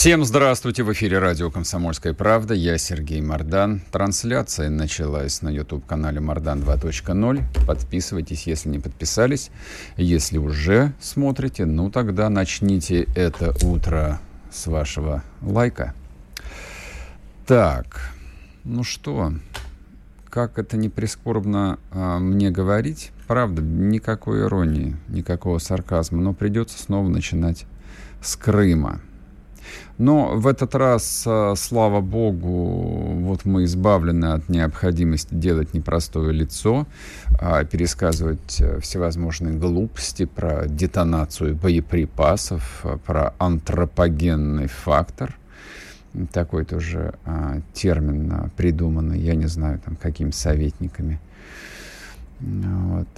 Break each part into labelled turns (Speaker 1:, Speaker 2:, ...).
Speaker 1: Всем здравствуйте! В эфире радио «Комсомольская правда». Я Сергей Мордан. Трансляция началась на YouTube-канале «Мордан 2.0». Подписывайтесь, если не подписались. Если уже смотрите, ну тогда начните это утро с вашего лайка. Так, ну что, как это не прискорбно а, мне говорить, правда, никакой иронии, никакого сарказма, но придется снова начинать с Крыма. Но в этот раз, а, слава богу, вот мы избавлены от необходимости делать непростое лицо, а пересказывать э, всевозможные глупости про детонацию боеприпасов, а, про антропогенный фактор такой тоже а, термин а, придуманный, я не знаю, там, какими советниками. Вот.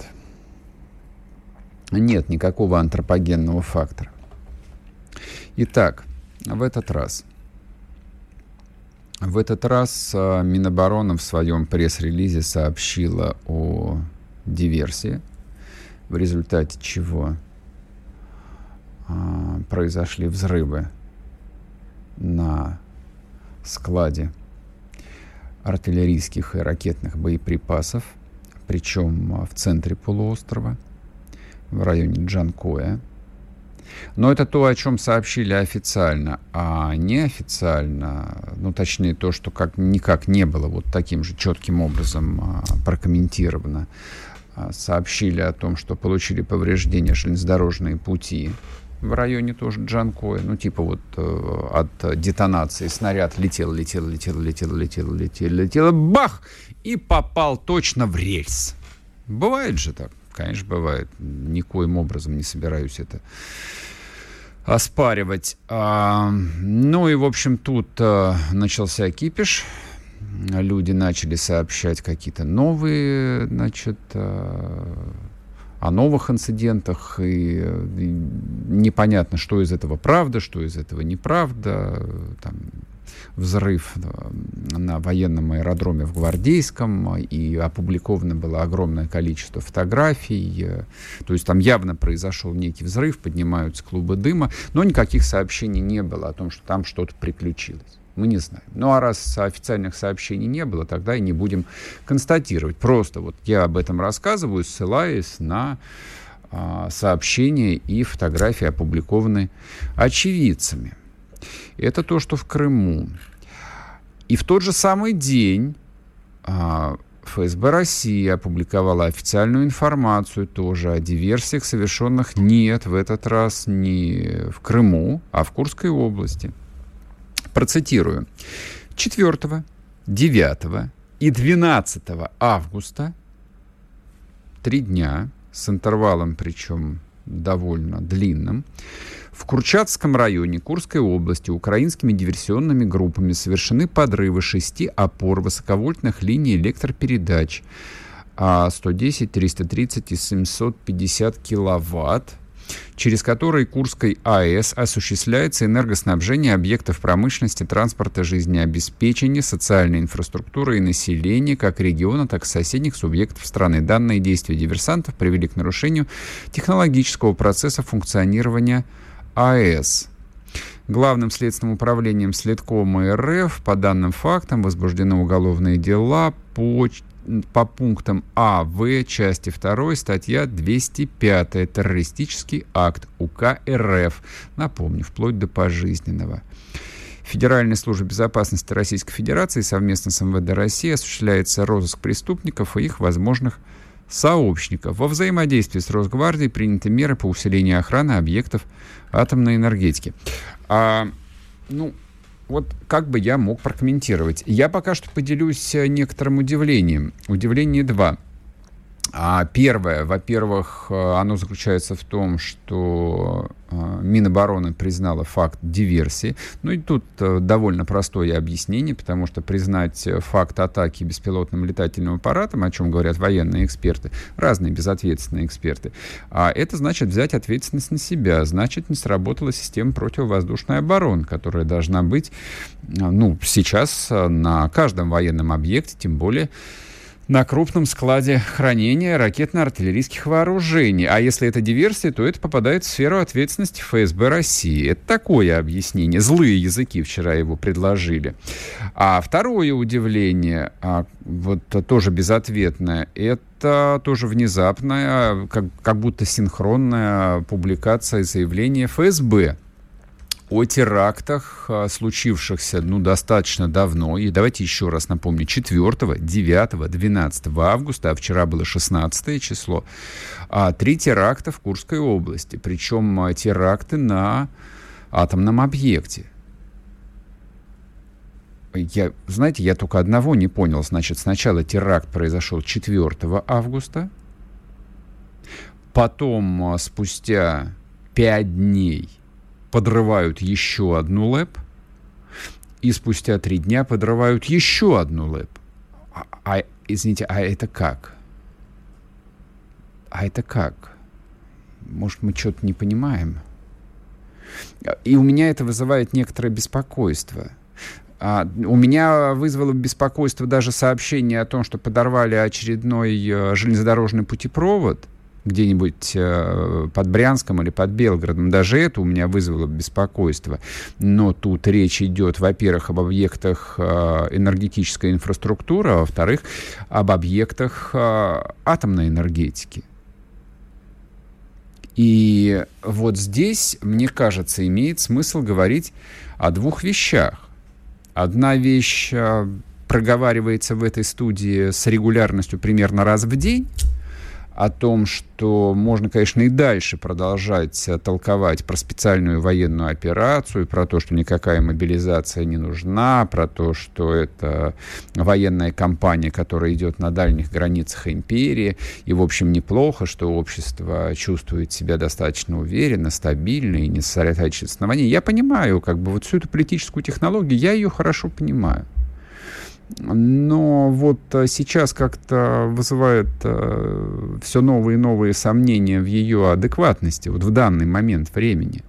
Speaker 1: Нет никакого антропогенного фактора. Итак, в этот раз. В этот раз а, Минобороны в своем пресс-релизе сообщила о диверсии, в результате чего а, произошли взрывы на складе артиллерийских и ракетных боеприпасов, причем а, в центре полуострова, в районе Джанкоя. Но это то, о чем сообщили официально, а неофициально, ну точнее то, что как, никак не было вот таким же четким образом а, прокомментировано, а, сообщили о том, что получили повреждения железнодорожные пути в районе тоже Джанкоя. Ну, типа вот э, от детонации снаряд летел, летел, летел, летел, летел, летел, летел, бах! И попал точно в рельс. Бывает же так? Конечно, бывает. Никоим образом не собираюсь это оспаривать. А, ну и, в общем, тут а, начался кипиш. Люди начали сообщать какие-то новые, значит, а, о новых инцидентах, и, и непонятно, что из этого правда, что из этого неправда. Там, взрыв на военном аэродроме в Гвардейском, и опубликовано было огромное количество фотографий. То есть там явно произошел некий взрыв, поднимаются клубы дыма, но никаких сообщений не было о том, что там что-то приключилось. Мы не знаем. Ну а раз официальных сообщений не было, тогда и не будем констатировать. Просто вот я об этом рассказываю, ссылаясь на а, сообщения и фотографии, опубликованные очевидцами. Это то, что в Крыму. И в тот же самый день а, ФСБ России опубликовала официальную информацию тоже о диверсиях, совершенных нет в этот раз не в Крыму, а в Курской области – Процитирую. 4, 9 и 12 августа, три дня, с интервалом причем довольно длинным, в Курчатском районе Курской области украинскими диверсионными группами совершены подрывы шести опор высоковольтных линий электропередач 110, 330 и 750 киловатт через который Курской АЭС осуществляется энергоснабжение объектов промышленности, транспорта, жизнеобеспечения, социальной инфраструктуры и населения как региона, так и соседних субъектов страны. Данные действия диверсантов привели к нарушению технологического процесса функционирования АЭС. Главным следственным управлением Следкома РФ по данным фактам возбуждены уголовные дела по по пунктам А, В, части 2, статья 205, террористический акт УК РФ, напомню, вплоть до пожизненного. Федеральной службе безопасности Российской Федерации совместно с МВД России осуществляется розыск преступников и их возможных сообщников. Во взаимодействии с Росгвардией приняты меры по усилению охраны объектов атомной энергетики. А, ну, вот как бы я мог прокомментировать? Я пока что поделюсь э, некоторым удивлением. Удивление два. А первое, во-первых, э, оно заключается в том, что э, Минобороны признала факт диверсии. Ну и тут э, довольно простое объяснение, потому что признать факт атаки беспилотным летательным аппаратом, о чем говорят военные эксперты, разные безответственные эксперты, а это значит взять ответственность на себя, значит не сработала система противовоздушной обороны, которая должна быть, ну, сейчас на каждом военном объекте, тем более на крупном складе хранения ракетно-артиллерийских вооружений. А если это диверсия, то это попадает в сферу ответственности ФСБ России. Это такое объяснение. Злые языки вчера его предложили. А второе удивление, а, вот тоже безответное, это тоже внезапная, как, как будто синхронная публикация заявления ФСБ о терактах, а, случившихся ну, достаточно давно. И давайте еще раз напомню, 4, 9, 12 августа, а вчера было 16 число, а, три теракта в Курской области. Причем а, теракты на атомном объекте. Я, знаете, я только одного не понял. Значит, сначала теракт произошел 4 августа, потом, спустя 5 дней, подрывают еще одну ЛЭП, и спустя три дня подрывают еще одну ЛЭП. А, а, извините, а это как? А это как? Может, мы что-то не понимаем? И у меня это вызывает некоторое беспокойство. А, у меня вызвало беспокойство даже сообщение о том, что подорвали очередной э, железнодорожный путепровод – где-нибудь э, под Брянском или под Белгородом. Даже это у меня вызвало беспокойство. Но тут речь идет, во-первых, об объектах э, энергетической инфраструктуры, а во-вторых, об объектах э, атомной энергетики. И вот здесь, мне кажется, имеет смысл говорить о двух вещах. Одна вещь проговаривается в этой студии с регулярностью примерно раз в день, о том, что можно, конечно, и дальше продолжать э, толковать про специальную военную операцию, про то, что никакая мобилизация не нужна, про то, что это военная кампания, которая идет на дальних границах империи, и, в общем, неплохо, что общество чувствует себя достаточно уверенно, стабильно и не сосредотачивается оснований. Я понимаю, как бы, вот всю эту политическую технологию, я ее хорошо понимаю. Но вот э, сейчас как-то вызывает э, все новые и новые сомнения в ее адекватности, вот в данный момент времени.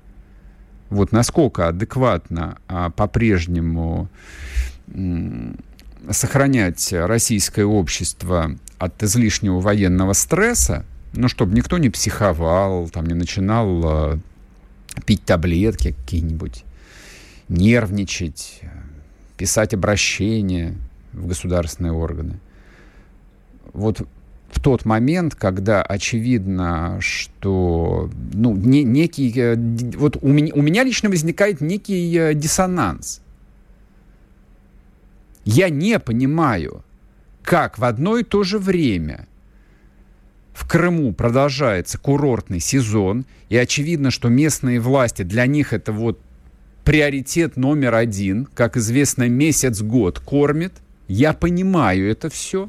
Speaker 1: Вот насколько адекватно а, по-прежнему сохранять российское общество от излишнего военного стресса, ну, чтобы никто не психовал, там, не начинал а, пить таблетки какие-нибудь, нервничать, писать обращения, в государственные органы. Вот в тот момент, когда очевидно, что ну, не, некий, э, вот у меня, у меня лично возникает некий э, диссонанс. Я не понимаю, как в одно и то же время в Крыму продолжается курортный сезон, и очевидно, что местные власти, для них это вот приоритет номер один, как известно, месяц-год кормит, я понимаю это все.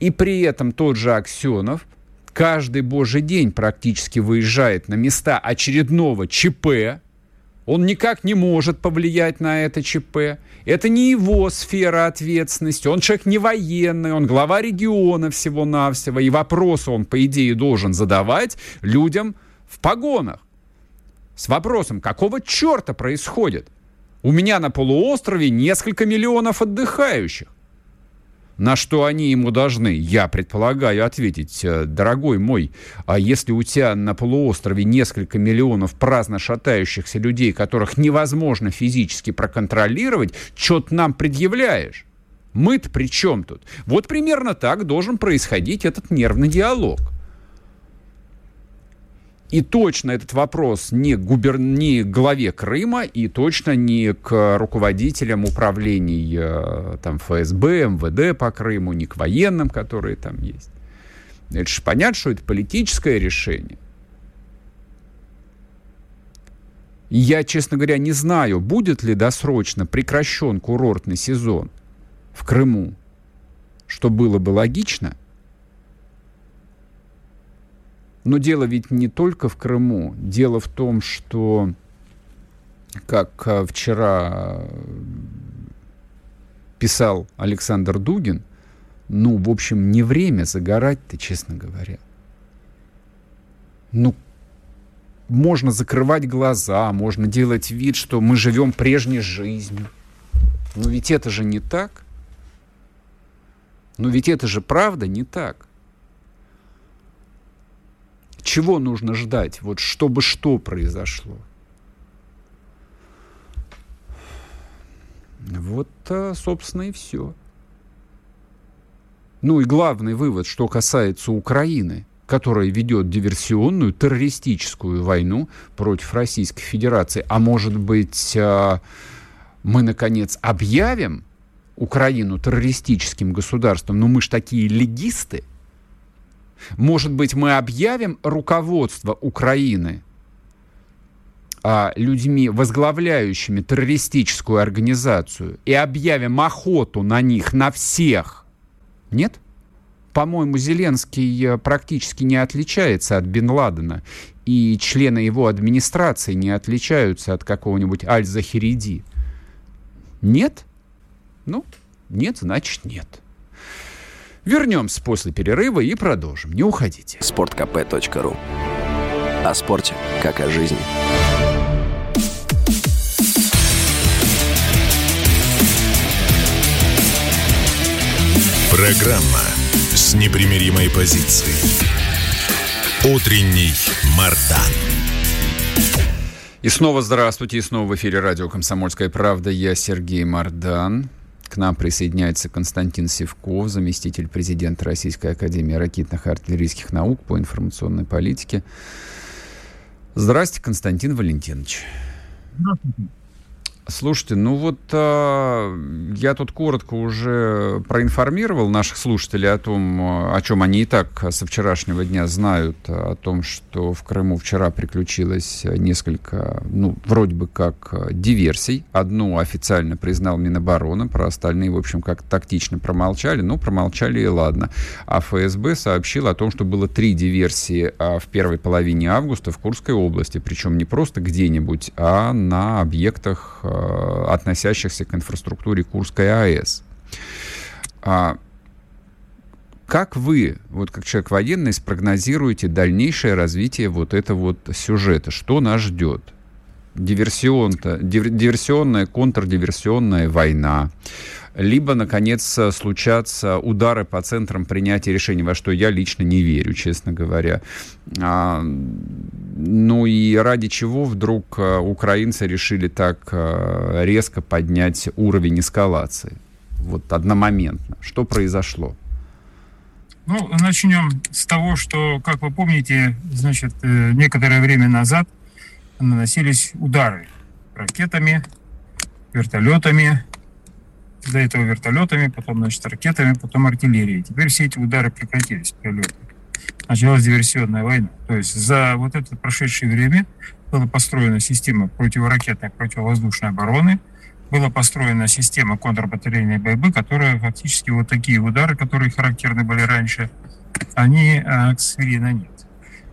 Speaker 1: И при этом тот же Аксенов каждый божий день практически выезжает на места очередного ЧП. Он никак не может повлиять на это ЧП. Это не его сфера ответственности. Он человек не военный, он глава региона всего-навсего. И вопросы он, по идее, должен задавать людям в погонах. С вопросом, какого черта происходит? У меня на полуострове несколько миллионов отдыхающих. На что они ему должны, я предполагаю, ответить, «Э, дорогой мой, а если у тебя на полуострове несколько миллионов праздно шатающихся людей, которых невозможно физически проконтролировать, что ты нам предъявляешь? Мы-то при чем тут? Вот примерно так должен происходить этот нервный диалог. И точно этот вопрос не, губер... не главе Крыма, и точно не к руководителям управлений э, там, ФСБ, МВД по Крыму, не к военным, которые там есть. Это же понятно, что это политическое решение. я, честно говоря, не знаю, будет ли досрочно прекращен курортный сезон в Крыму, что было бы логично – Но дело ведь не только в Крыму. Дело в том, что, как э, вчера писал Александр Дугин, ну, в общем, не время загорать-то, честно говоря. Ну, можно закрывать глаза, можно делать вид, что мы живем прежней жизнью. Но ведь это же не так. Но ведь это же правда не так. Чего нужно ждать, вот чтобы что произошло? Вот, собственно, и все. Ну и главный вывод, что касается Украины, которая ведет диверсионную, террористическую войну против Российской Федерации. А может быть, а, мы, наконец, объявим Украину террористическим государством? Но ну, мы ж такие легисты. Может быть, мы объявим руководство Украины а, людьми, возглавляющими террористическую организацию, и объявим охоту на них, на всех. Нет? По-моему, Зеленский э, практически не отличается от Бен Ладена, и члены его администрации не отличаются от какого-нибудь Аль-Захириди. Нет? Ну, нет, значит нет. Вернемся после перерыва и продолжим. Не уходите.
Speaker 2: Спорткп.ру О спорте, как о жизни. Программа с непримиримой позицией. Утренний Мардан.
Speaker 1: И снова здравствуйте, и снова в эфире радио «Комсомольская правда». Я Сергей Мардан. К нам присоединяется Константин Севков, заместитель президента Российской Академии ракетных и артиллерийских наук по информационной политике. Здравствуйте, Константин Валентинович. Здравствуйте. Слушайте, ну вот э, я тут коротко уже проинформировал наших слушателей о том, о чем они и так со вчерашнего дня знают, о том, что в Крыму вчера приключилось несколько, ну, вроде бы как диверсий. Одну официально признал Минобороны, про остальные, в общем, как тактично промолчали. Ну, промолчали и ладно. А ФСБ сообщил о том, что было три диверсии а, в первой половине августа в Курской области. Причем не просто где-нибудь, а на объектах относящихся к инфраструктуре Курской АЭС. А как вы, вот как человек военный, спрогнозируете дальнейшее развитие вот этого вот сюжета? Что нас ждет? Диверсион диверсионная, контрдиверсионная война, либо, наконец, случатся удары по центрам принятия решений, во что я лично не верю, честно говоря. А, ну и ради чего вдруг а, украинцы решили так а, резко поднять уровень эскалации? Вот одномоментно. Что произошло?
Speaker 3: Ну, начнем с того, что, как вы помните, значит, э, некоторое время назад наносились удары ракетами, вертолетами, до этого вертолетами, потом, значит, ракетами, потом артиллерией. Теперь все эти удары прекратились, прилеты. Началась диверсионная война. То есть за вот это прошедшее время была построена система противоракетной, противовоздушной обороны, была построена система контрбатарейной борьбы, которая фактически вот такие удары, которые характерны были раньше, они, к сожалению, на нет.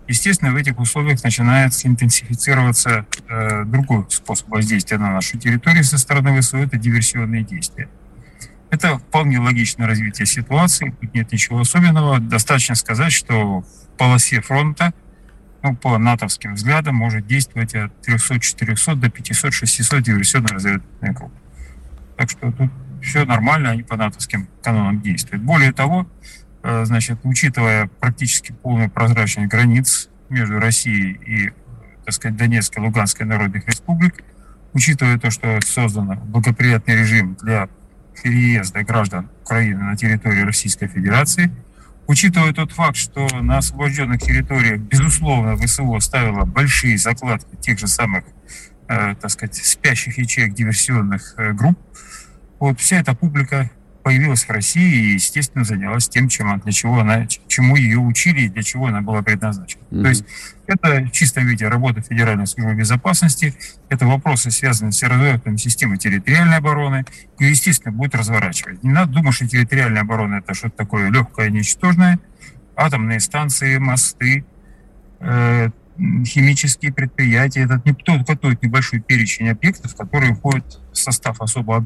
Speaker 3: Естественно, в этих условиях начинает интенсифицироваться э, другой способ воздействия на нашу территорию со стороны ВСУ – это диверсионные действия. Это вполне логичное развитие ситуации, тут нет ничего особенного. Достаточно сказать, что в полосе фронта, ну, по натовским взглядам, может действовать от 300-400 до 500-600 диверсионно-разведывательных групп. Так что тут все нормально, они по натовским канонам действуют. Более того, Э, значит, учитывая практически полную прозрачность границ между Россией и, так сказать, Донецкой, Луганской народных республик, учитывая то, что создан благоприятный режим для переезда граждан Украины на территорию Российской Федерации, учитывая тот факт, что на освобожденных территориях, безусловно, ВСУ ставила большие закладки тех же самых, э, так сказать, спящих ячеек диверсионных э, групп, вот вся эта публика появилась в России и, естественно, занялась тем, чем, для чего она, чему ее учили и для чего она была предназначена. Mm-hmm. То есть это в чистом виде работа Федеральной службы безопасности, это вопросы, связанные с разработкой системы территориальной обороны, и, естественно, будет разворачивать. Не надо думать, что территориальная оборона – это что-то такое легкое, ничтожное. Атомные станции, мосты, э, химические предприятия. Это не только тот небольшой перечень объектов, которые входят в состав особо,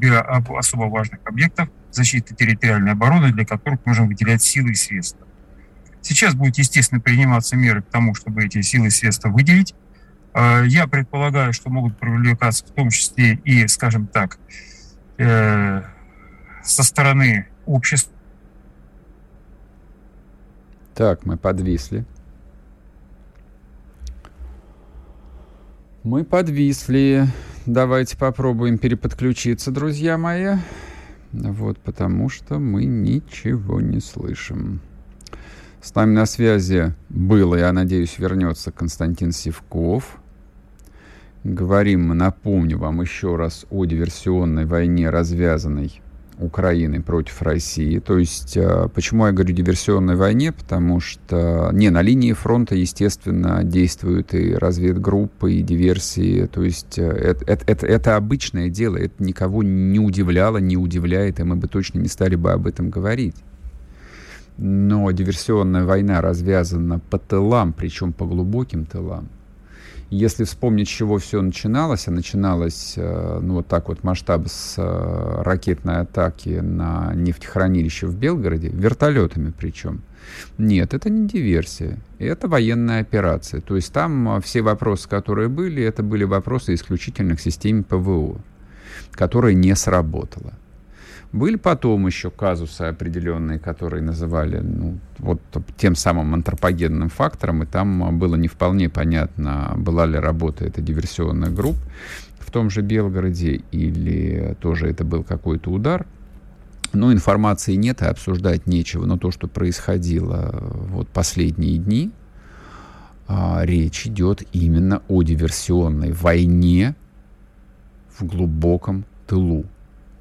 Speaker 3: особо важных объектов защиты территориальной обороны, для которых нужно выделять силы и средства. Сейчас будут, естественно, приниматься меры к тому, чтобы эти силы и средства выделить. Э, я предполагаю, что могут привлекаться в том числе и, скажем так, э, со стороны общества.
Speaker 1: Так, мы подвисли. Мы подвисли. Давайте попробуем переподключиться, друзья мои. Вот, потому что мы ничего не слышим. С нами на связи был, я надеюсь, вернется Константин Сивков. Говорим мы, напомню вам еще раз о диверсионной войне, развязанной Украины против России. То есть, э, почему я говорю диверсионной войне? Потому что, не, на линии фронта, естественно, действуют и разведгруппы, и диверсии. То есть, это, это, это, обычное дело, это никого не удивляло, не удивляет, и мы бы точно не стали бы об этом говорить. Но диверсионная война развязана по тылам, причем по глубоким тылам. Если вспомнить, с чего все начиналось, а начиналось, э, ну, вот так вот масштаб с э, ракетной атаки на нефтехранилище в Белгороде, вертолетами причем. Нет, это не диверсия, это военная операция. То есть там э, все вопросы, которые были, это были вопросы исключительно к системе ПВО, которая не сработала. Были потом еще казусы определенные, которые называли ну, вот тем самым антропогенным фактором, и там было не вполне понятно, была ли работа этой диверсионных групп в том же Белгороде, или тоже это был какой-то удар. Но информации нет и обсуждать нечего. Но то, что происходило вот последние дни, а, речь идет именно о диверсионной войне в глубоком тылу.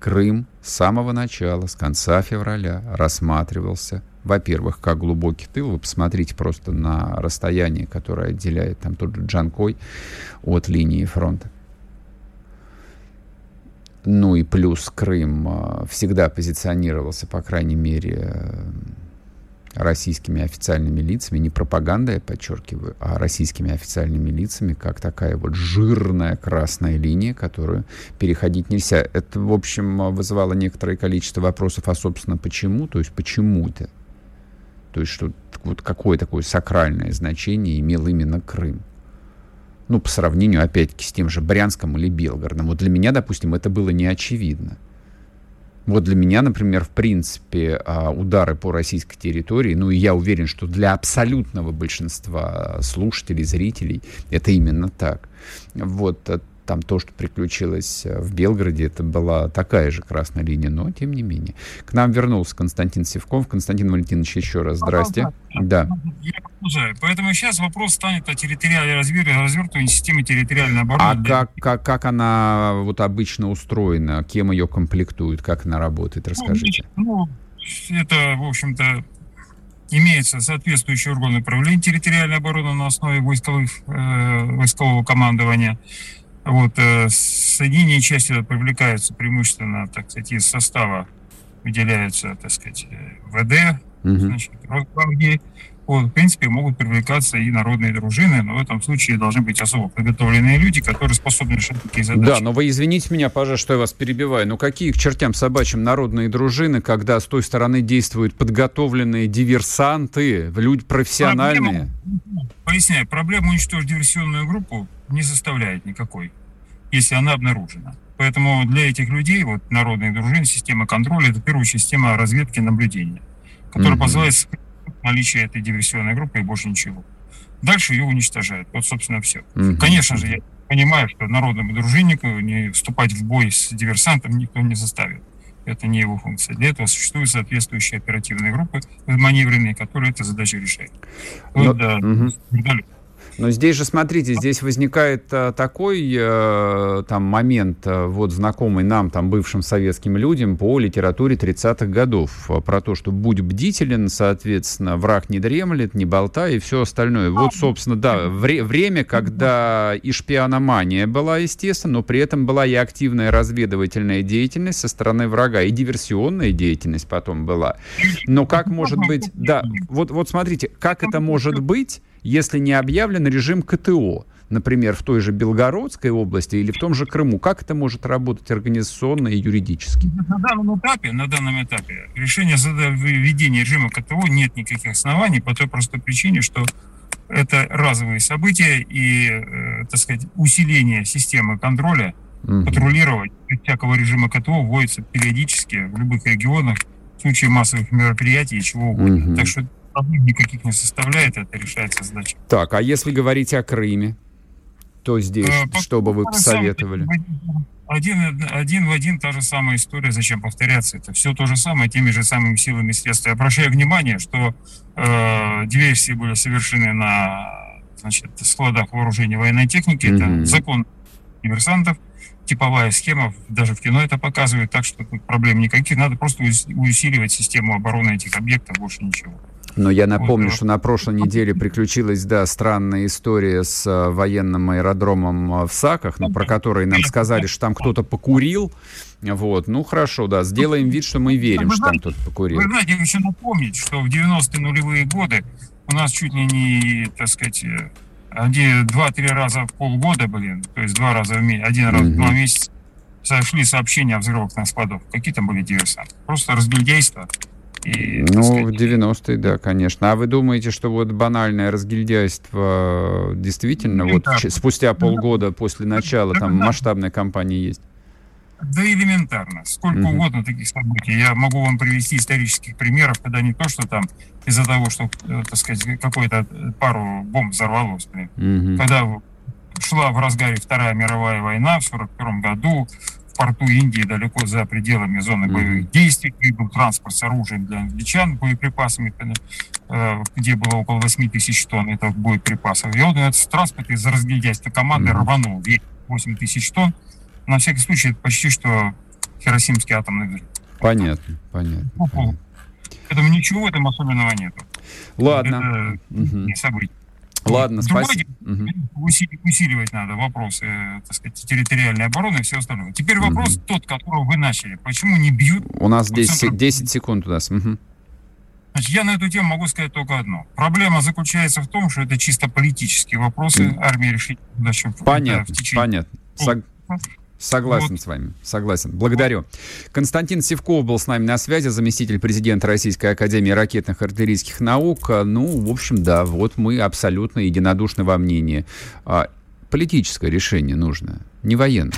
Speaker 1: Крым с самого начала, с конца февраля рассматривался, во-первых, как глубокий тыл. Вы посмотрите просто на расстояние, которое отделяет там тот же Джанкой от линии фронта. Ну и плюс Крым а, всегда позиционировался, по крайней мере, российскими официальными лицами, не пропагандой, я подчеркиваю, а российскими официальными лицами, как такая вот жирная красная линия, которую переходить нельзя. Это, в общем, вызывало некоторое количество вопросов, а, собственно, почему? То есть, почему это? То есть, что вот какое такое сакральное значение имел именно Крым? Ну, по сравнению, опять-таки, с тем же Брянском или Белгородом. Вот для меня, допустим, это было не очевидно. Вот для меня, например, в принципе, а, удары по российской территории, ну и я уверен, что для абсолютного большинства слушателей, зрителей это именно так. Вот э, там то, что приключилось э, в Белгороде, это была такая же красная линия, но тем не менее. К нам вернулся Константин Севков. Константин Валентинович, еще раз здрасте.
Speaker 3: Да. Поэтому сейчас вопрос станет о территориальной развертывании системы территориальной обороны.
Speaker 1: А как, как, как она вот обычно устроена? Кем ее комплектуют? Как она работает? Расскажите.
Speaker 3: Ну, это, в общем-то, имеется соответствующий орган управления территориальной обороны на основе войсковых, э, войскового командования. Вот, э, соединения части привлекаются преимущественно, так сказать, из состава выделяются, так сказать, э, ВД, угу. значит, Росгвардии. Вот, в принципе, могут привлекаться и народные дружины, но в этом случае должны быть особо подготовленные люди, которые способны решать такие задачи.
Speaker 1: Да, но вы извините меня, пожалуйста, что я вас перебиваю. Но какие к чертям собачьим народные дружины, когда с той стороны действуют подготовленные диверсанты, люди профессиональные?
Speaker 3: Проблема, поясняю, проблема уничтожить диверсионную группу не составляет никакой, если она обнаружена. Поэтому для этих людей, вот народные дружины, система контроля, это в первую очередь система разведки и наблюдения, которая mm-hmm. позволяет наличие этой диверсионной группы и больше ничего. Дальше ее уничтожают. Вот, собственно, все. Mm-hmm. Конечно же, я понимаю, что народному дружиннику не вступать в бой с диверсантом никто не заставит. Это не его функция. Для этого существуют соответствующие оперативные группы маневренные, которые эту задачу решают. Вот, Но... да, угу.
Speaker 1: Но здесь же, смотрите, здесь возникает а, такой а, там момент, а, вот знакомый нам, там, бывшим советским людям по литературе 30-х годов, про то, что будь бдителен, соответственно, враг не дремлет, не болтай и все остальное. Вот, собственно, да, вре- время, когда и шпиономания была, естественно, но при этом была и активная разведывательная деятельность со стороны врага, и диверсионная деятельность потом была. Но как может быть, да, вот, вот смотрите, как это может быть, если не объявлен режим КТО? например, в той же Белгородской области или в том же Крыму? Как это может работать организационно и юридически?
Speaker 3: На данном этапе, на данном этапе решение введения режима КТО нет никаких оснований по той простой причине, что это разовые события и, э, так сказать, усиление системы контроля, угу. патрулировать всякого режима КТО вводится периодически в любых регионах в случае массовых мероприятий и чего угодно. Угу. Так что проблем никаких не составляет, это решается задача.
Speaker 1: Так, а если говорить о Крыме? то здесь, э, что бы вы посоветовали?
Speaker 3: Один, один в один та же самая история, зачем повторяться? Это все то же самое, теми же самыми силами и средствами. Обращаю внимание, что э, диверсии были совершены на значит, складах вооружения военной техники. Mm-hmm. Это закон диверсантов, типовая схема, даже в кино это показывает, так что тут проблем никаких. Надо просто усиливать систему обороны этих объектов, больше ничего.
Speaker 1: Но я напомню, что на прошлой неделе приключилась, да, странная история с э, военным аэродромом э, в Саках, ну, про который нам сказали, что там кто-то покурил. Вот, ну хорошо, да, сделаем вид, что мы верим, что там кто-то покурил.
Speaker 3: Вы знаете, еще напомнить, что в 90-е нулевые годы у нас чуть ли не, так сказать, э, один, два-три раза в полгода, блин, то есть два раза в месяц, один раз в два месяца сошли сообщения о взрывах на складах. Какие там были диверсанты? Просто разгильдейство.
Speaker 1: И, ну, сказать, в 90-е, да, конечно. А вы думаете, что вот банальное разгильдяйство э, действительно вот спустя полгода после начала там масштабной кампании есть?
Speaker 3: Да элементарно. Сколько угу. угодно таких событий. Я могу вам привести исторических примеров, когда не то, что там из-за того, что, э, так сказать, какой-то пару бомб взорвалось, блин. Угу. Когда шла в разгаре Вторая мировая война в 1941 году, в порту Индии, далеко за пределами зоны боевых действий, прибыл транспорт с оружием для англичан, боеприпасами, э, где было около 8 тысяч тонн этого боеприпасов. И вот этот транспорт из-за разгильдяйства команды mm-hmm. рванул 8 тысяч тонн. На всякий случай, это почти что Хиросимский атомный взрыв.
Speaker 1: Понятно, понятно. Ну, понятно.
Speaker 3: Поэтому ничего в этом особенного нет.
Speaker 1: Ладно.
Speaker 3: Это угу. не событие.
Speaker 1: Ладно, спасибо.
Speaker 3: Угу. Усиливать надо вопросы, так сказать, территориальной обороны и все остальное. Теперь вопрос угу. тот, которого вы начали. Почему не бьют?
Speaker 1: У нас 10, 10 секунд у нас. Угу.
Speaker 3: Значит, я на эту тему могу сказать только одно. Проблема заключается в том, что это чисто политические вопросы. Армия решит
Speaker 1: задачу понятно, в течение... Понятно. Сог... Согласен вот. с вами, согласен. Благодарю. Константин Севков был с нами на связи, заместитель президента Российской Академии ракетных и артиллерийских наук. Ну, в общем, да, вот мы абсолютно единодушны во мнении. А, политическое решение нужно, не военное.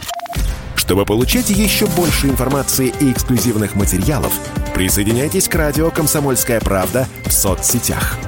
Speaker 2: Чтобы получать еще больше информации и эксклюзивных материалов, присоединяйтесь к радио «Комсомольская правда» в соцсетях –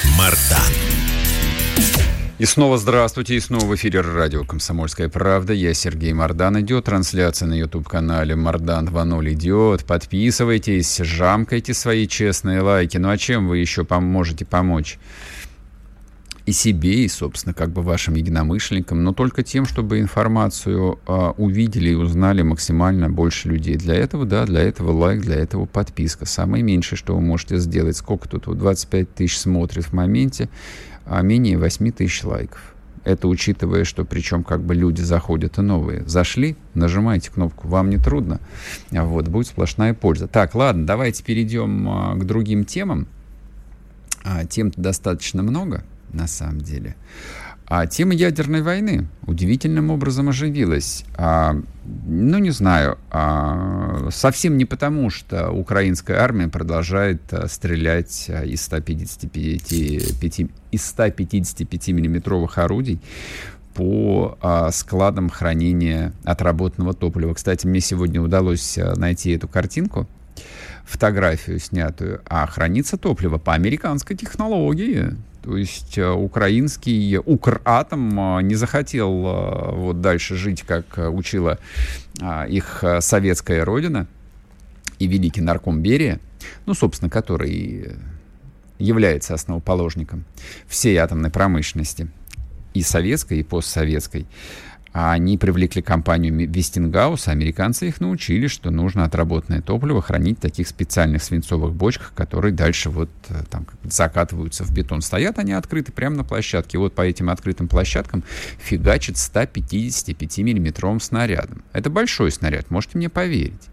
Speaker 2: Мардан.
Speaker 1: И снова здравствуйте, и снова в эфире радио «Комсомольская правда». Я Сергей Мардан. Идет трансляция на YouTube-канале «Мардан 2.0» идет. Подписывайтесь, жамкайте свои честные лайки. Ну а чем вы еще поможете помочь? И себе, и, собственно, как бы вашим единомышленникам, но только тем, чтобы информацию э, увидели и узнали максимально больше людей. Для этого, да, для этого лайк, для этого подписка. Самое меньшее, что вы можете сделать, сколько тут, 25 тысяч смотрит в моменте, а менее 8 тысяч лайков. Это учитывая, что причем как бы люди заходят и новые. Зашли, нажимаете кнопку, вам не трудно. Вот, будет сплошная польза. Так, ладно, давайте перейдем а, к другим темам. А, тем-то достаточно много на самом деле. А тема ядерной войны удивительным образом оживилась. А, ну, не знаю, а, совсем не потому, что украинская армия продолжает а, стрелять а, из 155, из 155 миллиметровых орудий по а, складам хранения отработанного топлива. Кстати, мне сегодня удалось а, найти эту картинку, фотографию снятую, а хранится топливо по американской технологии. То есть э, украинский Укратом э, не захотел э, вот дальше жить, как учила их советская родина и великий нарком Берия, ну, собственно, который является основоположником всей атомной промышленности, и советской, и постсоветской. А они привлекли компанию Вестингаус, американцы их научили, что нужно отработанное топливо хранить в таких специальных свинцовых бочках, которые дальше вот э, там закатываются в бетон. Стоят они открыты прямо на площадке. Вот по этим открытым площадкам фигачит 155-миллиметровым снарядом. Это большой снаряд, можете мне поверить.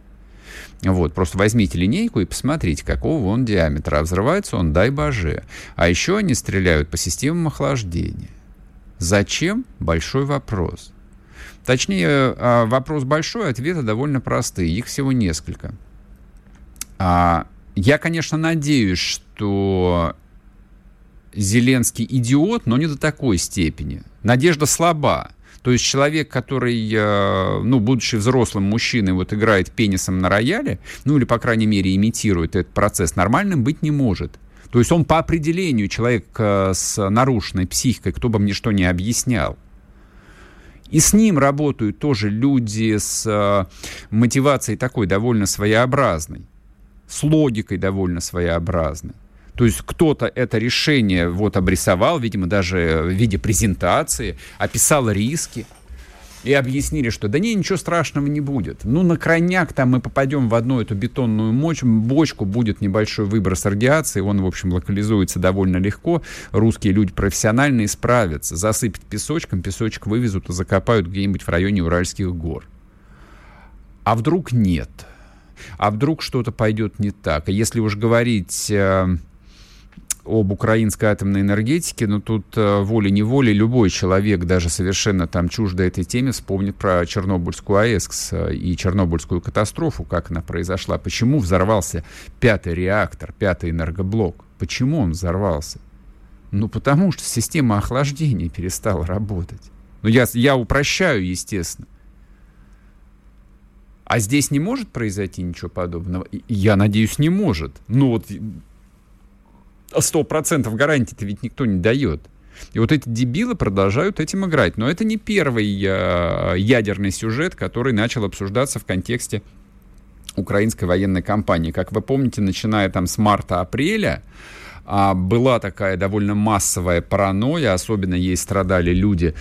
Speaker 1: Вот, просто возьмите линейку и посмотрите, какого он диаметра. А взрывается он, дай боже. А еще они стреляют по системам охлаждения. Зачем? Большой вопрос. Точнее, а, вопрос большой, ответы довольно простые. Их всего несколько. А, я, конечно, надеюсь, что Зеленский идиот, но не до такой степени. Надежда слаба. То есть человек, который, а, ну, будучи взрослым мужчиной, вот играет пенисом на рояле, ну, или, по крайней мере, имитирует этот процесс, нормальным быть не может. То есть он по определению человек с нарушенной психикой, кто бы мне что ни объяснял. И с ним работают тоже люди с э, мотивацией такой довольно своеобразной, с логикой довольно своеобразной. То есть кто-то это решение вот обрисовал, видимо, даже в виде презентации, описал риски – и объяснили, что да не, ничего страшного не будет. Ну, на крайняк там мы попадем в одну эту бетонную мочь, бочку, будет небольшой выброс радиации, он, в общем, локализуется довольно легко. Русские люди профессиональные справятся. Засыпят песочком, песочек вывезут и закопают где-нибудь в районе Уральских гор. А вдруг нет? А вдруг что-то пойдет не так? А если уж говорить э, об украинской атомной энергетике, но тут э, волей-неволей любой человек, даже совершенно там чуждо этой теме, вспомнит про Чернобыльскую АЭС э, и Чернобыльскую катастрофу, как она произошла. Почему взорвался пятый реактор, пятый энергоблок? Почему он взорвался? Ну, потому что система охлаждения перестала работать. Ну, я, я упрощаю, естественно. А здесь не может произойти ничего подобного? Я надеюсь, не может. Ну вот сто процентов гарантии-то ведь никто не дает. И вот эти дебилы продолжают этим играть. Но это не первый э, ядерный сюжет, который начал обсуждаться в контексте украинской военной кампании. Как вы помните, начиная там с марта-апреля, э, была такая довольно массовая паранойя, особенно ей страдали люди,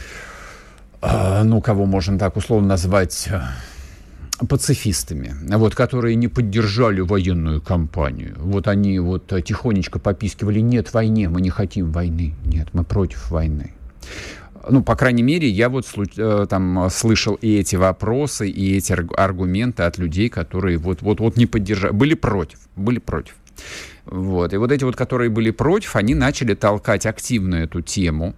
Speaker 1: э, ну, кого можно так условно назвать пацифистами, вот, которые не поддержали военную кампанию. Вот они вот тихонечко попискивали, нет войне, мы не хотим войны, нет, мы против войны. Ну, по крайней мере, я вот э, там слышал и эти вопросы, и эти аргументы от людей, которые вот, вот, вот не поддержали, были против, были против. Вот. И вот эти вот, которые были против, они начали толкать активно эту тему,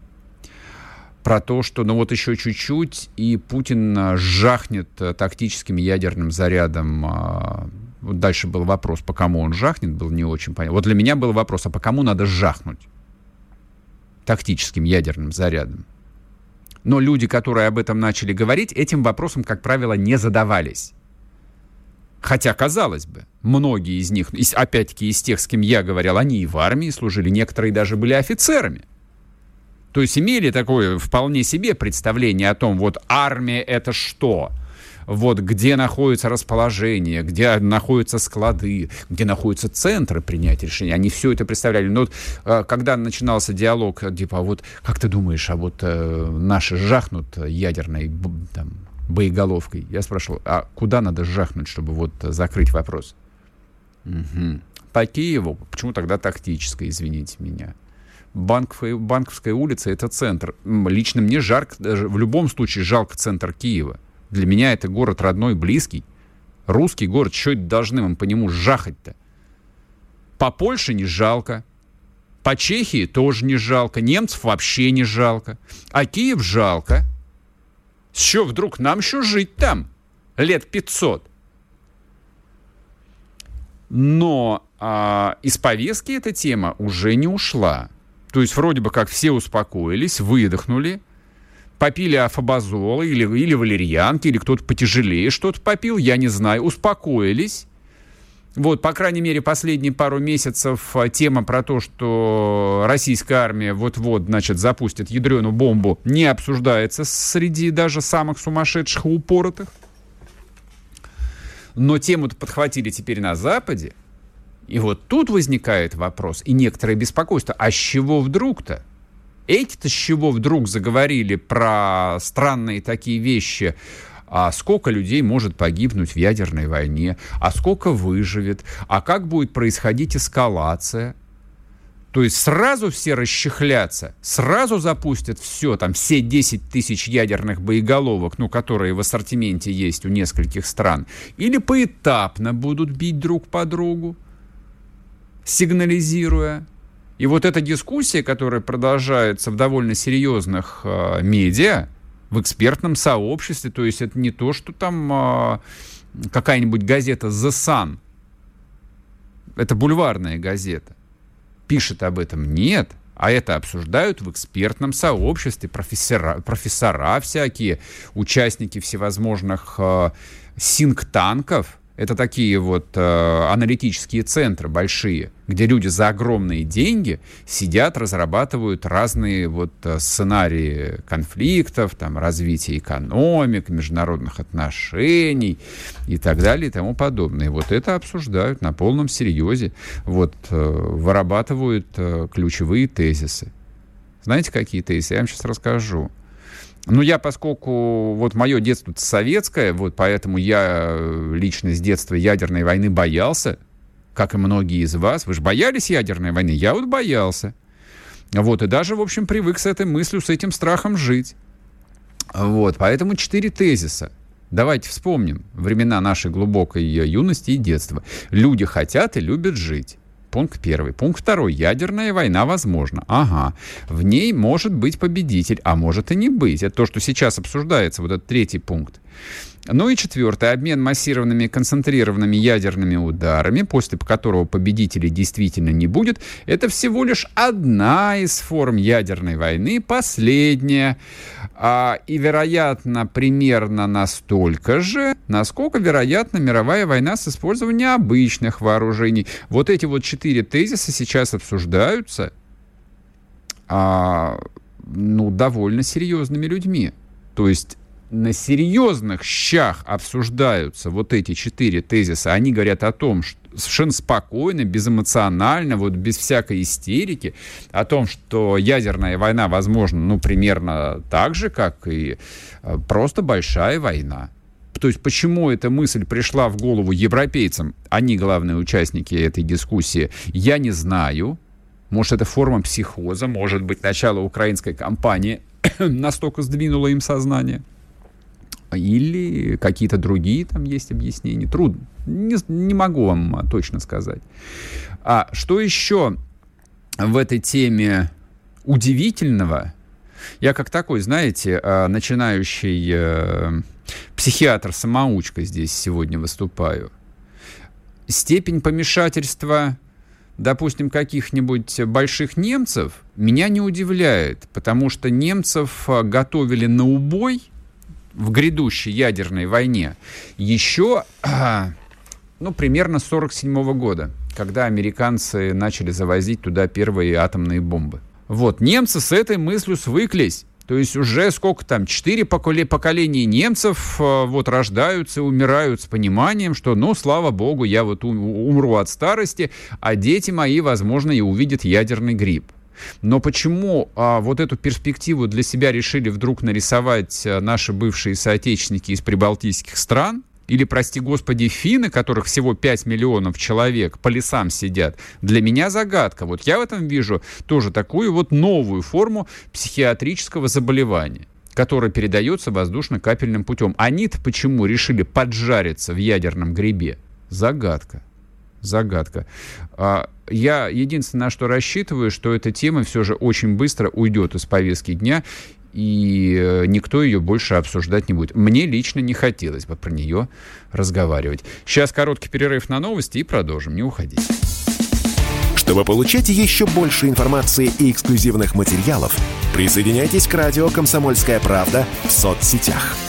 Speaker 1: про то, что ну вот еще чуть-чуть, и Путин а, жахнет э, тактическим ядерным зарядом. А, вот дальше был вопрос, по кому он жахнет, был не очень понятно. Вот для меня был вопрос, а по кому надо жахнуть тактическим ядерным зарядом? Но люди, которые об этом начали говорить, этим вопросом, как правило, не задавались. Хотя, казалось бы, многие из них, опять-таки из тех, с кем я говорил, они и в армии служили, некоторые даже были офицерами. То есть имели такое вполне себе представление о том, вот армия это что? вот где находится расположение, где находятся склады, где находятся центры принятия решений. Они все это представляли. Но вот, а, когда начинался диалог, типа, а вот как ты думаешь, а вот э, наши жахнут ядерной там, боеголовкой? Я спрашивал, а куда надо жахнуть, чтобы вот закрыть вопрос? Угу. По Киеву. Почему тогда тактическое, извините меня? Банковская, Банковская улица — это центр. Лично мне жарко, даже в любом случае жалко центр Киева. Для меня это город родной, близкий. Русский город, что это должны вам по нему жахать-то? По Польше не жалко. По Чехии тоже не жалко. Немцев вообще не жалко. А Киев жалко. С вдруг нам еще жить там? Лет 500. Но а, из повестки эта тема уже не ушла. То есть вроде бы как все успокоились, выдохнули, попили афобазола или, или валерьянки, или кто-то потяжелее что-то попил, я не знаю, успокоились. Вот, по крайней мере, последние пару месяцев а, тема про то, что российская армия вот-вот, значит, запустит ядреную бомбу, не обсуждается среди даже самых сумасшедших упоротых. Но тему-то подхватили теперь на Западе, И вот тут возникает вопрос и некоторое беспокойство. А с чего вдруг-то? Эти-то с чего вдруг заговорили про странные такие вещи, а сколько людей может погибнуть в ядерной войне, а сколько выживет, а как будет происходить эскалация. То есть сразу все расчехлятся, сразу запустят все, там все 10 тысяч ядерных боеголовок, ну, которые в ассортименте есть у нескольких стран, или поэтапно будут бить друг по другу, сигнализируя, и вот эта дискуссия, которая продолжается в довольно серьезных э, медиа, в экспертном сообществе, то есть это не то, что там э, какая-нибудь газета The Sun, это бульварная газета, пишет об этом. Нет, а это обсуждают в экспертном сообществе профессора, профессора всякие, участники всевозможных э, синк-танков, это такие вот э, аналитические центры большие, где люди за огромные деньги сидят, разрабатывают разные вот э, сценарии конфликтов, там, развития экономик, международных отношений и так далее и тому подобное. Вот это обсуждают на полном серьезе, вот, э, вырабатывают э, ключевые тезисы. Знаете, какие тезисы? Я вам сейчас расскажу. Ну, я, поскольку вот мое детство советское, вот поэтому я э, лично с детства ядерной войны боялся, как и многие из вас. Вы же боялись ядерной войны? Я вот боялся. Вот, и даже, в общем, привык с этой мыслью, с этим страхом жить. Вот, поэтому четыре тезиса. Давайте вспомним времена нашей глубокой юности и детства. Люди хотят и любят жить. Пункт первый. Пункт второй. Ядерная война возможна. Ага. В ней может быть победитель, а может и не быть. Это то, что сейчас обсуждается, вот этот третий пункт. Ну и четвертое. Обмен массированными концентрированными ядерными ударами, после которого победителей действительно не будет, это всего лишь одна из форм ядерной войны, последняя. А, и, вероятно, примерно настолько же, насколько вероятна мировая война с использованием обычных вооружений. Вот эти вот четыре тезиса сейчас обсуждаются а, ну, довольно серьезными людьми. То есть на серьезных щах обсуждаются вот эти четыре тезиса, они говорят о том, что совершенно спокойно, безэмоционально, вот без всякой истерики, о том, что ядерная война возможна, ну, примерно так же, как и э, просто большая война. То есть почему эта мысль пришла в голову европейцам, они главные участники этой дискуссии, я не знаю. Может, это форма психоза, может быть, начало украинской кампании настолько сдвинуло им сознание или какие-то другие там есть объяснения. Трудно. Не, не могу вам точно сказать. А что еще в этой теме удивительного? Я как такой, знаете, а, начинающий э, психиатр-самоучка здесь сегодня выступаю. Степень помешательства, допустим, каких-нибудь больших немцев меня не удивляет, потому что немцев а, готовили на убой – в грядущей ядерной войне еще, ну, примерно с 1947 года, когда американцы начали завозить туда первые атомные бомбы. Вот, немцы с этой мыслью свыклись. То есть уже сколько там, четыре поколения немцев э, вот рождаются умирают с пониманием, что, ну, слава богу, я вот умру от старости, а дети мои, возможно, и увидят ядерный гриб. Но почему а, вот эту перспективу для себя решили вдруг нарисовать а, наши бывшие соотечественники из прибалтийских стран? Или, прости господи, финны, которых всего 5 миллионов человек по лесам сидят, для меня загадка. Вот я в этом вижу тоже такую вот новую форму психиатрического заболевания которое передается воздушно-капельным путем. Они-то почему решили поджариться в ядерном грибе? Загадка загадка. А, я единственное, на что рассчитываю, что эта тема все же очень быстро уйдет из повестки дня, и э, никто ее больше обсуждать не будет. Мне лично не хотелось бы про нее разговаривать. Сейчас короткий перерыв на новости и продолжим. Не уходите.
Speaker 2: Чтобы получать еще больше информации и эксклюзивных материалов, присоединяйтесь к радио «Комсомольская правда» в соцсетях –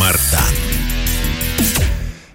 Speaker 2: Мардан.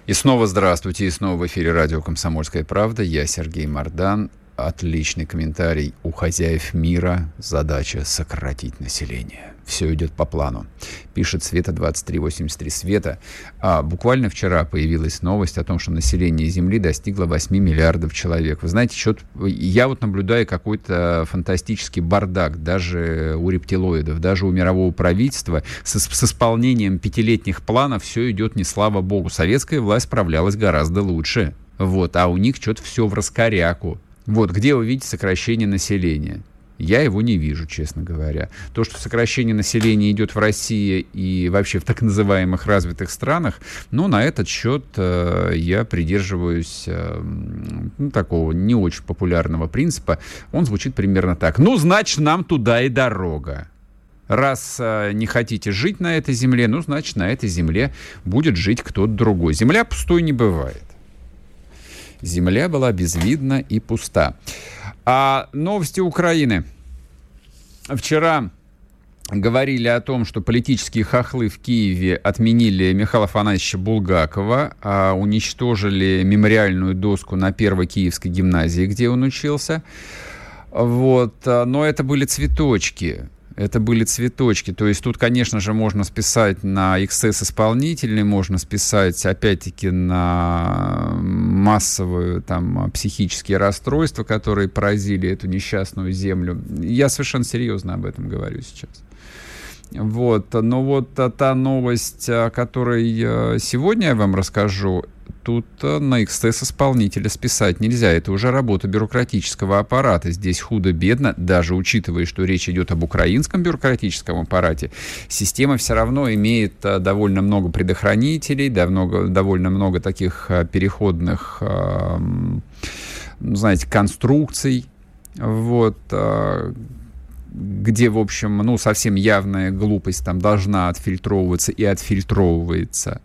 Speaker 1: И снова здравствуйте, и снова в эфире радио «Комсомольская правда». Я Сергей Мардан. Отличный комментарий у хозяев мира. Задача сократить население все идет по плану. Пишет Света 2383 Света. А, буквально вчера появилась новость о том, что население Земли достигло 8 миллиардов человек. Вы знаете, что я вот наблюдаю какой-то фантастический бардак даже у рептилоидов, даже у мирового правительства с, с исполнением пятилетних планов все идет не слава богу. Советская власть справлялась гораздо лучше. Вот, а у них что-то все в раскоряку. Вот, где вы видите сокращение населения? Я его не вижу, честно говоря. То, что сокращение населения идет в России и вообще в так называемых развитых странах, ну, на этот счет э, я придерживаюсь э, ну, такого не очень популярного принципа. Он звучит примерно так. Ну, значит, нам туда и дорога. Раз э, не хотите жить на этой земле, ну, значит, на этой земле будет жить кто-то другой. Земля пустой не бывает. Земля была безвидна и пуста. А новости Украины. Вчера говорили о том, что политические хохлы в Киеве отменили Михаила Афанасьевича Булгакова, а уничтожили мемориальную доску на Первой Киевской гимназии, где он учился. Вот. Но это были цветочки это были цветочки. То есть тут, конечно же, можно списать на эксцесс исполнительный, можно списать, опять-таки, на массовые там психические расстройства, которые поразили эту несчастную землю. Я совершенно серьезно об этом говорю сейчас. Вот, но вот та новость, о которой э, сегодня я вам расскажу, тут э, на эксцесс исполнителя списать нельзя. Это уже работа бюрократического аппарата. Здесь худо-бедно, даже учитывая, что речь идет об украинском бюрократическом аппарате, система все равно имеет э, довольно много предохранителей, довольно, много таких э, переходных, ну, знаете, конструкций, вот, где, в общем, ну, совсем явная глупость там должна отфильтровываться и отфильтровывается.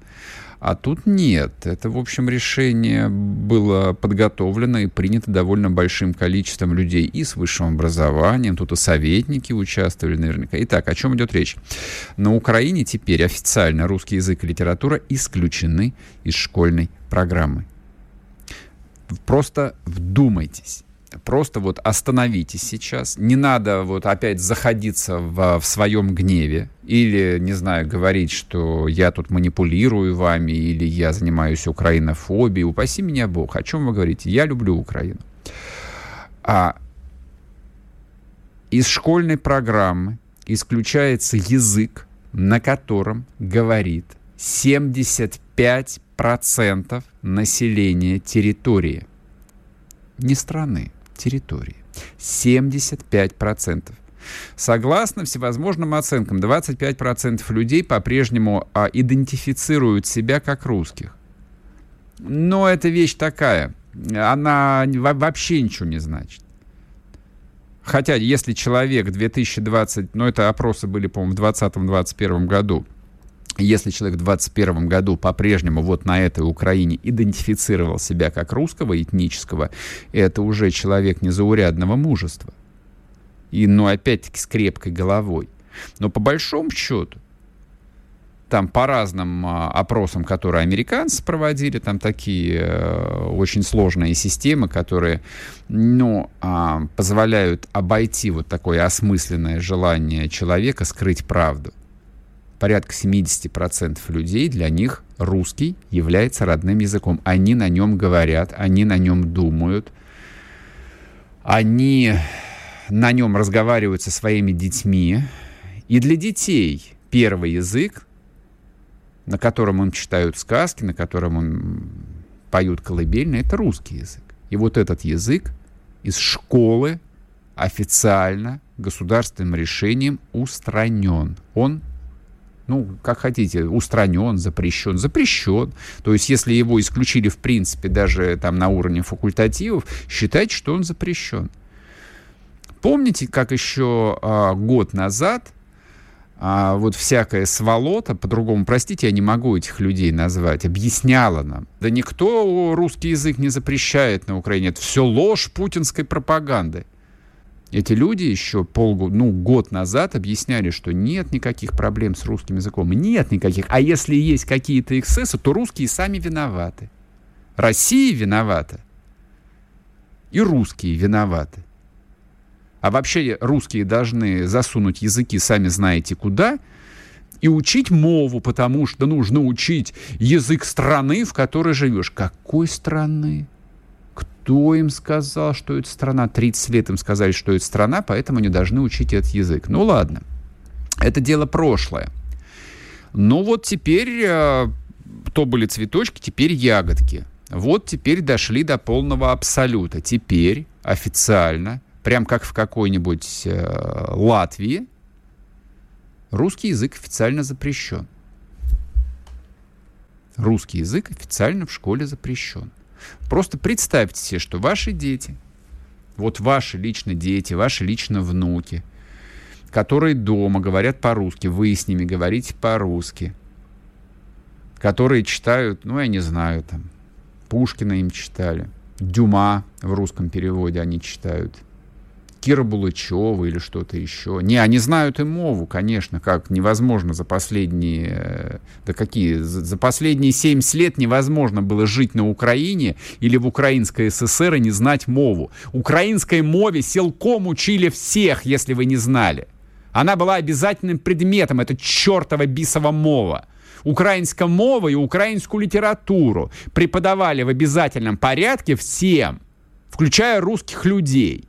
Speaker 1: А тут нет. Это, в общем, решение было подготовлено и принято довольно большим количеством людей и с высшим образованием. Тут и советники участвовали наверняка. Итак, о чем идет речь? На Украине теперь официально русский язык и литература исключены из школьной программы. Просто вдумайтесь просто вот остановитесь сейчас. Не надо вот опять заходиться в, в своем гневе или, не знаю, говорить, что я тут манипулирую вами или я занимаюсь украинофобией. Упаси меня Бог. О чем вы говорите? Я люблю Украину. А из школьной программы исключается язык, на котором говорит 75% населения территории. Не страны, территории. 75%. Согласно всевозможным оценкам, 25% людей по-прежнему а, идентифицируют себя как русских. Но эта вещь такая, она вообще ничего не значит. Хотя, если человек 2020, ну это опросы были, по-моему, в 2020-2021 году, если человек в 21 году по-прежнему вот на этой Украине идентифицировал себя как русского этнического, это уже человек незаурядного мужества. И, ну, опять-таки, с крепкой головой. Но по большому счету, там по разным а, опросам, которые американцы проводили, там такие э, очень сложные системы, которые, ну, а, позволяют обойти вот такое осмысленное желание человека скрыть правду порядка 70% людей, для них русский является родным языком. Они на нем говорят, они на нем думают, они на нем разговаривают со своими детьми. И для детей первый язык, на котором им читают сказки, на котором им поют колыбельные, это русский язык. И вот этот язык из школы официально государственным решением устранен. Он ну, как хотите, устранен, запрещен, запрещен. То есть, если его исключили, в принципе, даже там на уровне факультативов, считайте, что он запрещен. Помните, как еще а, год назад а, вот всякая сволота, по-другому, простите, я не могу этих людей назвать, объясняла нам. Да никто русский язык не запрещает на Украине. Это все ложь путинской пропаганды. Эти люди еще полгода, ну, год назад объясняли, что нет никаких проблем с русским языком. Нет никаких. А если есть какие-то эксцессы, то русские сами виноваты. Россия виновата. И русские виноваты. А вообще русские должны засунуть языки сами знаете куда и учить мову, потому что нужно учить язык страны, в которой живешь. Какой страны? Кто им сказал, что это страна? 30 лет им сказали, что это страна, поэтому они должны учить этот язык. Ну ладно, это дело прошлое. Ну вот теперь э, то были цветочки, теперь ягодки. Вот теперь дошли до полного абсолюта. Теперь официально, прям как в какой-нибудь э, Латвии, русский язык официально запрещен. Русский язык официально в школе запрещен. Просто представьте себе, что ваши дети, вот ваши лично дети, ваши лично внуки, которые дома говорят по-русски, вы с ними говорите по-русски, которые читают, ну, я не знаю, там, Пушкина им читали, Дюма в русском переводе они читают – Кира Булычева или что-то еще. Не, они знают и мову, конечно, как невозможно за последние, э, да какие, за последние 70 лет невозможно было жить на Украине или в Украинской ССР и не знать мову. Украинской мове силком учили всех, если вы не знали. Она была обязательным предметом, это чертова бисова мова. Украинская мова и украинскую литературу преподавали в обязательном порядке всем, включая русских людей.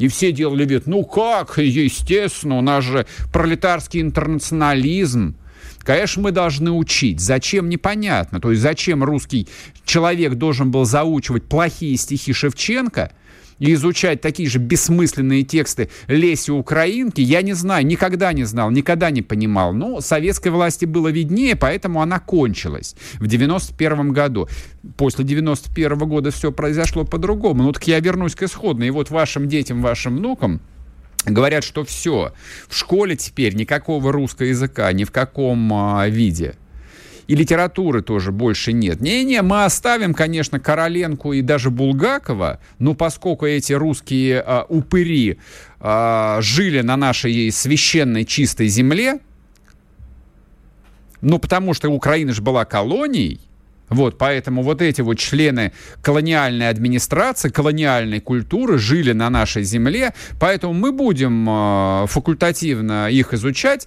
Speaker 1: И все делали вид, ну как, естественно, у нас же пролетарский интернационализм. Конечно, мы должны учить. Зачем, непонятно. То есть зачем русский человек должен был заучивать плохие стихи Шевченко – и изучать такие же бессмысленные тексты Леси Украинки, я не знаю, никогда не знал, никогда не понимал. Но советской власти было виднее, поэтому она кончилась в 91 году. После 91 года все произошло по-другому. Ну так я вернусь к исходной. И вот вашим детям, вашим внукам говорят, что все, в школе теперь никакого русского языка, ни в каком а, виде и литературы тоже больше нет. Не-не, мы оставим, конечно, Короленку и даже Булгакова, но поскольку эти русские а, упыри а, жили на нашей священной чистой земле, ну, потому что Украина же была колонией, вот, поэтому вот эти вот члены колониальной администрации, колониальной культуры жили на нашей земле, поэтому мы будем э, факультативно их изучать,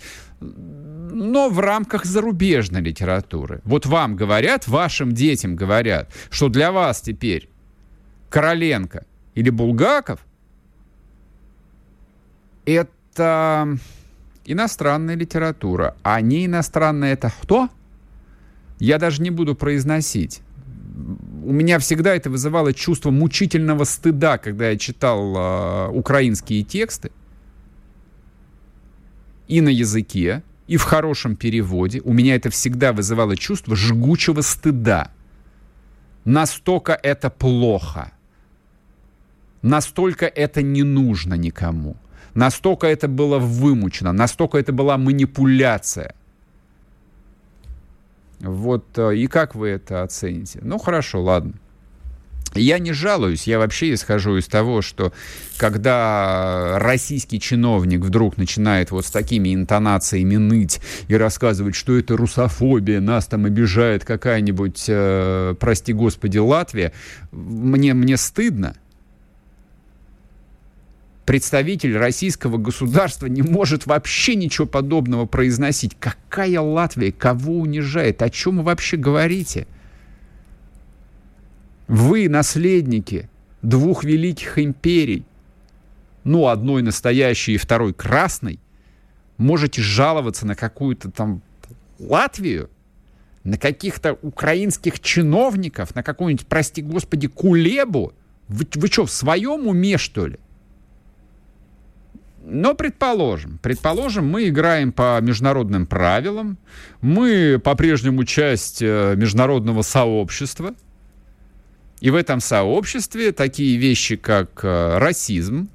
Speaker 1: но в рамках зарубежной литературы. Вот вам говорят, вашим детям говорят, что для вас теперь Короленко или Булгаков это иностранная литература, а не иностранная это кто? Я даже не буду произносить. У меня всегда это вызывало чувство мучительного стыда, когда я читал э, украинские тексты и на языке, и в хорошем переводе у меня это всегда вызывало чувство жгучего стыда. Настолько это плохо. Настолько это не нужно никому. Настолько это было вымучено. Настолько это была манипуляция. Вот э, и как вы это оцените? Ну хорошо, ладно. Я не жалуюсь, я вообще исхожу из того, что когда российский чиновник вдруг начинает вот с такими интонациями ныть и рассказывать, что это русофобия, нас там обижает какая-нибудь, э, прости господи, Латвия, мне, мне стыдно. Представитель российского государства не может вообще ничего подобного произносить. Какая Латвия? Кого унижает? О чем вы вообще говорите? Вы наследники двух великих империй, ну, одной настоящей и второй красной, можете жаловаться на какую-то там Латвию, на каких-то украинских чиновников, на какую-нибудь, прости господи, Кулебу? Вы, вы что, в своем уме, что ли? Но предположим, предположим, мы играем по международным правилам, мы по-прежнему часть э, международного сообщества – и в этом сообществе такие вещи, как э, расизм,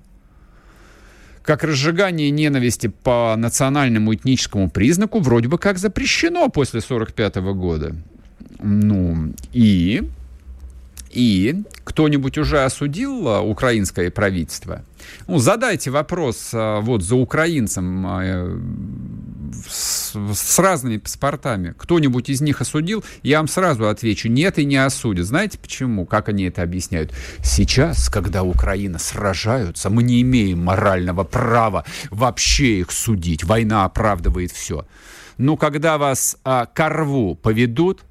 Speaker 1: как разжигание ненависти по национальному этническому признаку вроде бы как запрещено после 1945 года. Ну, и И кто-нибудь уже осудил а, украинское правительство? Ну, задайте вопрос а, вот за украинцем с, с разными паспортами. Кто-нибудь из них осудил? Я вам сразу отвечу, нет и не осудит. Знаете почему? Как они это объясняют? Сейчас, когда Украина сражаются, мы не имеем морального права вообще их судить. Война оправдывает все. Но когда вас а, к рву поведут,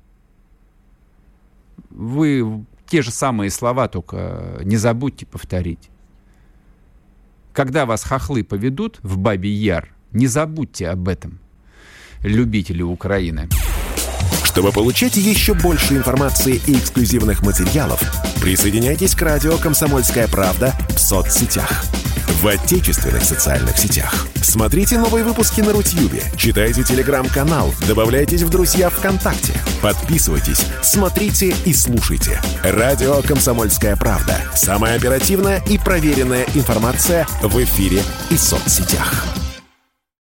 Speaker 1: вы те же самые слова, только не забудьте повторить. Когда вас хохлы поведут в Бабий Яр, не забудьте об этом, любители Украины.
Speaker 2: Чтобы получать еще больше информации и эксклюзивных материалов, присоединяйтесь к радио «Комсомольская правда» в соцсетях в отечественных социальных сетях. Смотрите новые выпуски на Рутьюбе, читайте телеграм-канал, добавляйтесь в друзья ВКонтакте, подписывайтесь, смотрите и слушайте. Радио «Комсомольская правда». Самая оперативная и проверенная информация в эфире и соцсетях.